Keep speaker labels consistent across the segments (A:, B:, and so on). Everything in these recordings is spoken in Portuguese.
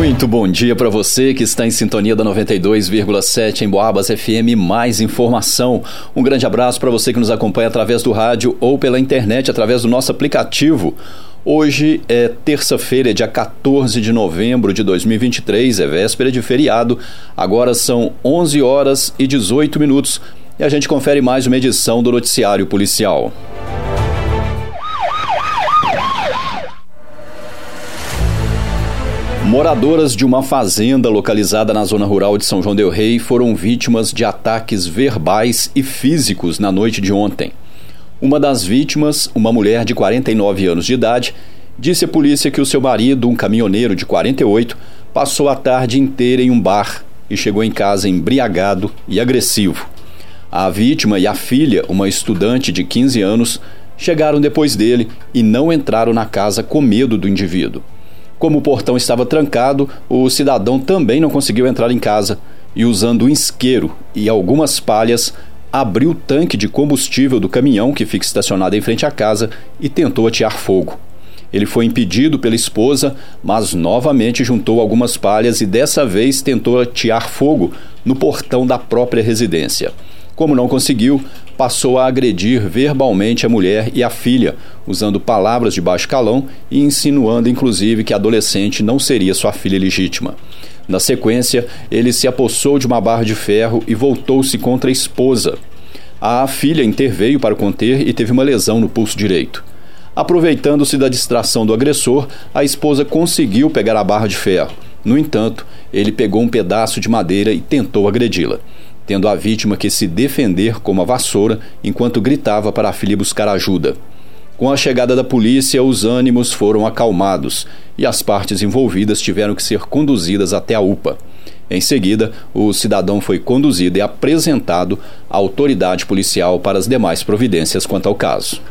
A: Muito bom dia para você que está em sintonia da 92,7 em Boabas FM. Mais informação. Um grande abraço para você que nos acompanha através do rádio ou pela internet através do nosso aplicativo. Hoje é terça-feira, dia 14 de novembro de 2023, é véspera de feriado. Agora são 11 horas e 18 minutos e a gente confere mais uma edição do Noticiário Policial. Moradoras de uma fazenda localizada na zona rural de São João Del Rei foram vítimas de ataques verbais e físicos na noite de ontem. Uma das vítimas, uma mulher de 49 anos de idade, disse à polícia que o seu marido, um caminhoneiro de 48, passou a tarde inteira em um bar e chegou em casa embriagado e agressivo. A vítima e a filha, uma estudante de 15 anos, chegaram depois dele e não entraram na casa com medo do indivíduo. Como o portão estava trancado, o cidadão também não conseguiu entrar em casa e, usando um isqueiro e algumas palhas, abriu o tanque de combustível do caminhão que fica estacionado em frente à casa e tentou atear fogo. Ele foi impedido pela esposa, mas novamente juntou algumas palhas e dessa vez tentou atear fogo no portão da própria residência. Como não conseguiu, passou a agredir verbalmente a mulher e a filha, usando palavras de baixo calão e insinuando inclusive que a adolescente não seria sua filha legítima. Na sequência, ele se apossou de uma barra de ferro e voltou-se contra a esposa. A filha interveio para conter e teve uma lesão no pulso direito. Aproveitando-se da distração do agressor, a esposa conseguiu pegar a barra de ferro. No entanto, ele pegou um pedaço de madeira e tentou agredi-la tendo a vítima que se defender com uma vassoura enquanto gritava para a filha buscar ajuda. Com a chegada da polícia, os ânimos foram acalmados e as partes envolvidas tiveram que ser conduzidas até a UPA. Em seguida, o cidadão foi conduzido e apresentado à autoridade policial para as demais providências quanto ao caso.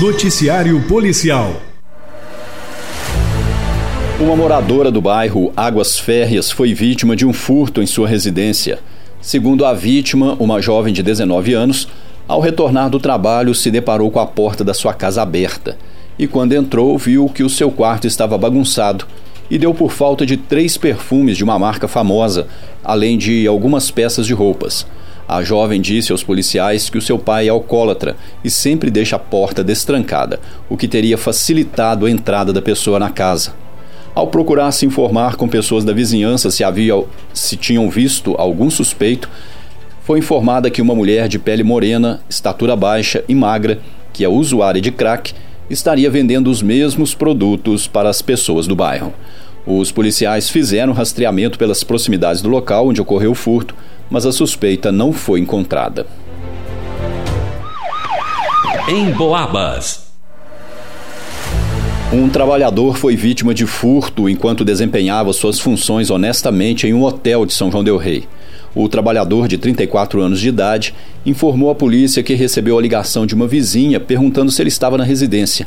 B: Noticiário Policial
A: uma moradora do bairro Águas Férreas foi vítima de um furto em sua residência. Segundo a vítima, uma jovem de 19 anos, ao retornar do trabalho se deparou com a porta da sua casa aberta e, quando entrou, viu que o seu quarto estava bagunçado e deu por falta de três perfumes de uma marca famosa, além de algumas peças de roupas. A jovem disse aos policiais que o seu pai é alcoólatra e sempre deixa a porta destrancada, o que teria facilitado a entrada da pessoa na casa. Ao procurar se informar com pessoas da vizinhança se havia se tinham visto algum suspeito, foi informada que uma mulher de pele morena, estatura baixa e magra, que é usuária de crack, estaria vendendo os mesmos produtos para as pessoas do bairro. Os policiais fizeram rastreamento pelas proximidades do local onde ocorreu o furto, mas a suspeita não foi encontrada.
B: Em Boabas.
A: Um trabalhador foi vítima de furto enquanto desempenhava suas funções honestamente em um hotel de São João Del Rei. O trabalhador, de 34 anos de idade, informou à polícia que recebeu a ligação de uma vizinha perguntando se ele estava na residência,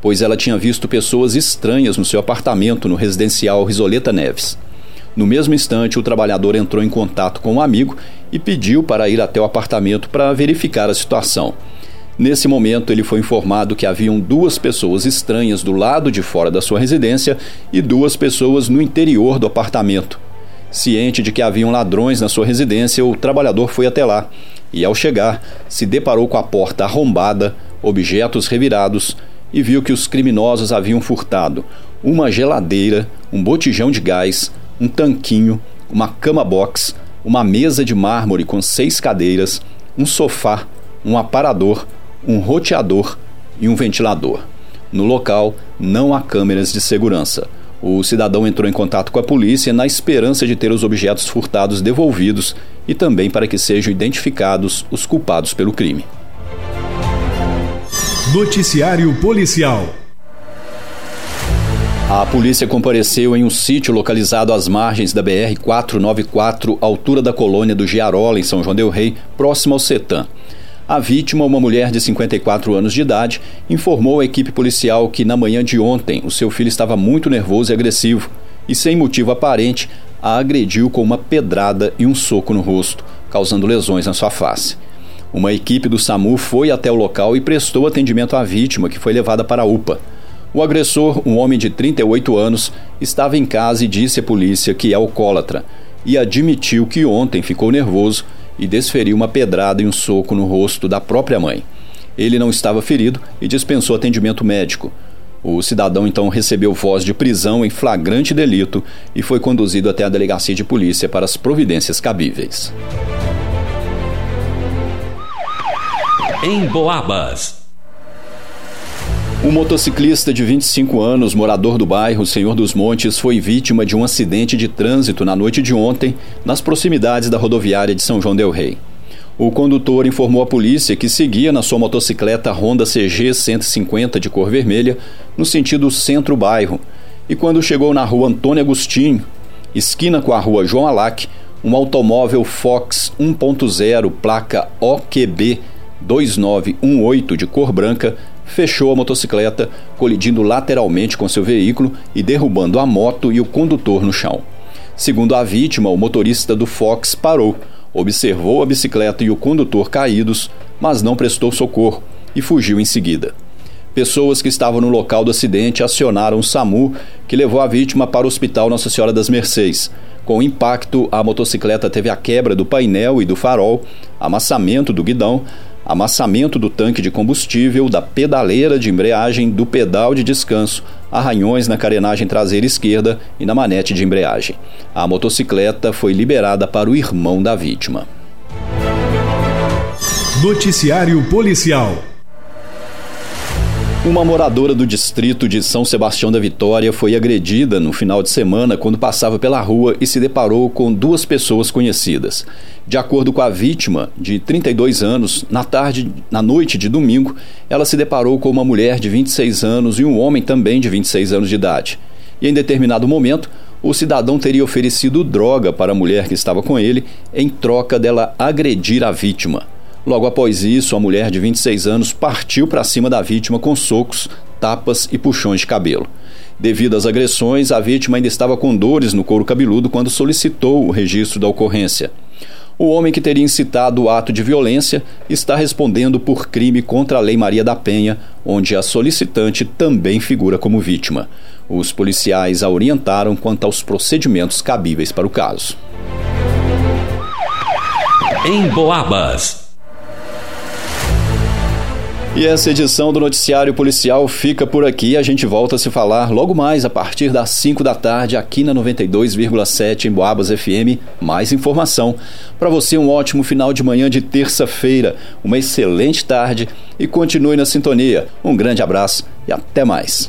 A: pois ela tinha visto pessoas estranhas no seu apartamento no residencial Risoleta Neves. No mesmo instante, o trabalhador entrou em contato com um amigo e pediu para ir até o apartamento para verificar a situação. Nesse momento, ele foi informado que haviam duas pessoas estranhas do lado de fora da sua residência e duas pessoas no interior do apartamento. Ciente de que haviam ladrões na sua residência, o trabalhador foi até lá e, ao chegar, se deparou com a porta arrombada, objetos revirados e viu que os criminosos haviam furtado uma geladeira, um botijão de gás, um tanquinho, uma cama box, uma mesa de mármore com seis cadeiras, um sofá, um aparador um roteador e um ventilador. No local não há câmeras de segurança. O cidadão entrou em contato com a polícia na esperança de ter os objetos furtados devolvidos e também para que sejam identificados os culpados pelo crime.
B: Noticiário Policial
A: a polícia compareceu em um sítio localizado às margens da BR-494, altura da colônia do Giarola, em São João Del Rei, próximo ao Setã. A vítima, uma mulher de 54 anos de idade, informou à equipe policial que na manhã de ontem o seu filho estava muito nervoso e agressivo e, sem motivo aparente, a agrediu com uma pedrada e um soco no rosto, causando lesões na sua face. Uma equipe do SAMU foi até o local e prestou atendimento à vítima, que foi levada para a UPA. O agressor, um homem de 38 anos, estava em casa e disse à polícia que é alcoólatra e admitiu que ontem ficou nervoso e desferiu uma pedrada e um soco no rosto da própria mãe. Ele não estava ferido e dispensou atendimento médico. O cidadão então recebeu voz de prisão em flagrante delito e foi conduzido até a delegacia de polícia para as providências cabíveis.
B: Em Boabas.
A: Um motociclista de 25 anos, morador do bairro Senhor dos Montes, foi vítima de um acidente de trânsito na noite de ontem, nas proximidades da rodoviária de São João Del Rei. O condutor informou à polícia que seguia na sua motocicleta Honda CG 150 de cor vermelha, no sentido centro-bairro, e quando chegou na rua Antônio Agostinho, esquina com a rua João Alac, um automóvel Fox 1.0 placa OQB 2918 de cor branca fechou a motocicleta, colidindo lateralmente com seu veículo e derrubando a moto e o condutor no chão. Segundo a vítima, o motorista do Fox parou, observou a bicicleta e o condutor caídos, mas não prestou socorro e fugiu em seguida. Pessoas que estavam no local do acidente acionaram o SAMU, que levou a vítima para o Hospital Nossa Senhora das Mercês. Com o impacto, a motocicleta teve a quebra do painel e do farol, amassamento do guidão, amassamento do tanque de combustível, da pedaleira de embreagem, do pedal de descanso, arranhões na carenagem traseira esquerda e na manete de embreagem. A motocicleta foi liberada para o irmão da vítima.
B: Noticiário Policial
A: uma moradora do distrito de São Sebastião da Vitória foi agredida no final de semana quando passava pela rua e se deparou com duas pessoas conhecidas. De acordo com a vítima, de 32 anos, na tarde, na noite de domingo, ela se deparou com uma mulher de 26 anos e um homem também de 26 anos de idade. E em determinado momento, o cidadão teria oferecido droga para a mulher que estava com ele em troca dela agredir a vítima. Logo após isso, a mulher de 26 anos partiu para cima da vítima com socos, tapas e puxões de cabelo. Devido às agressões, a vítima ainda estava com dores no couro cabeludo quando solicitou o registro da ocorrência. O homem que teria incitado o ato de violência está respondendo por crime contra a Lei Maria da Penha, onde a solicitante também figura como vítima. Os policiais a orientaram quanto aos procedimentos cabíveis para o caso.
B: Em Boabas.
A: E essa edição do Noticiário Policial fica por aqui. A gente volta a se falar logo mais a partir das 5 da tarde aqui na 92,7 em Boabas FM. Mais informação. Para você, um ótimo final de manhã de terça-feira, uma excelente tarde e continue na sintonia. Um grande abraço e até mais.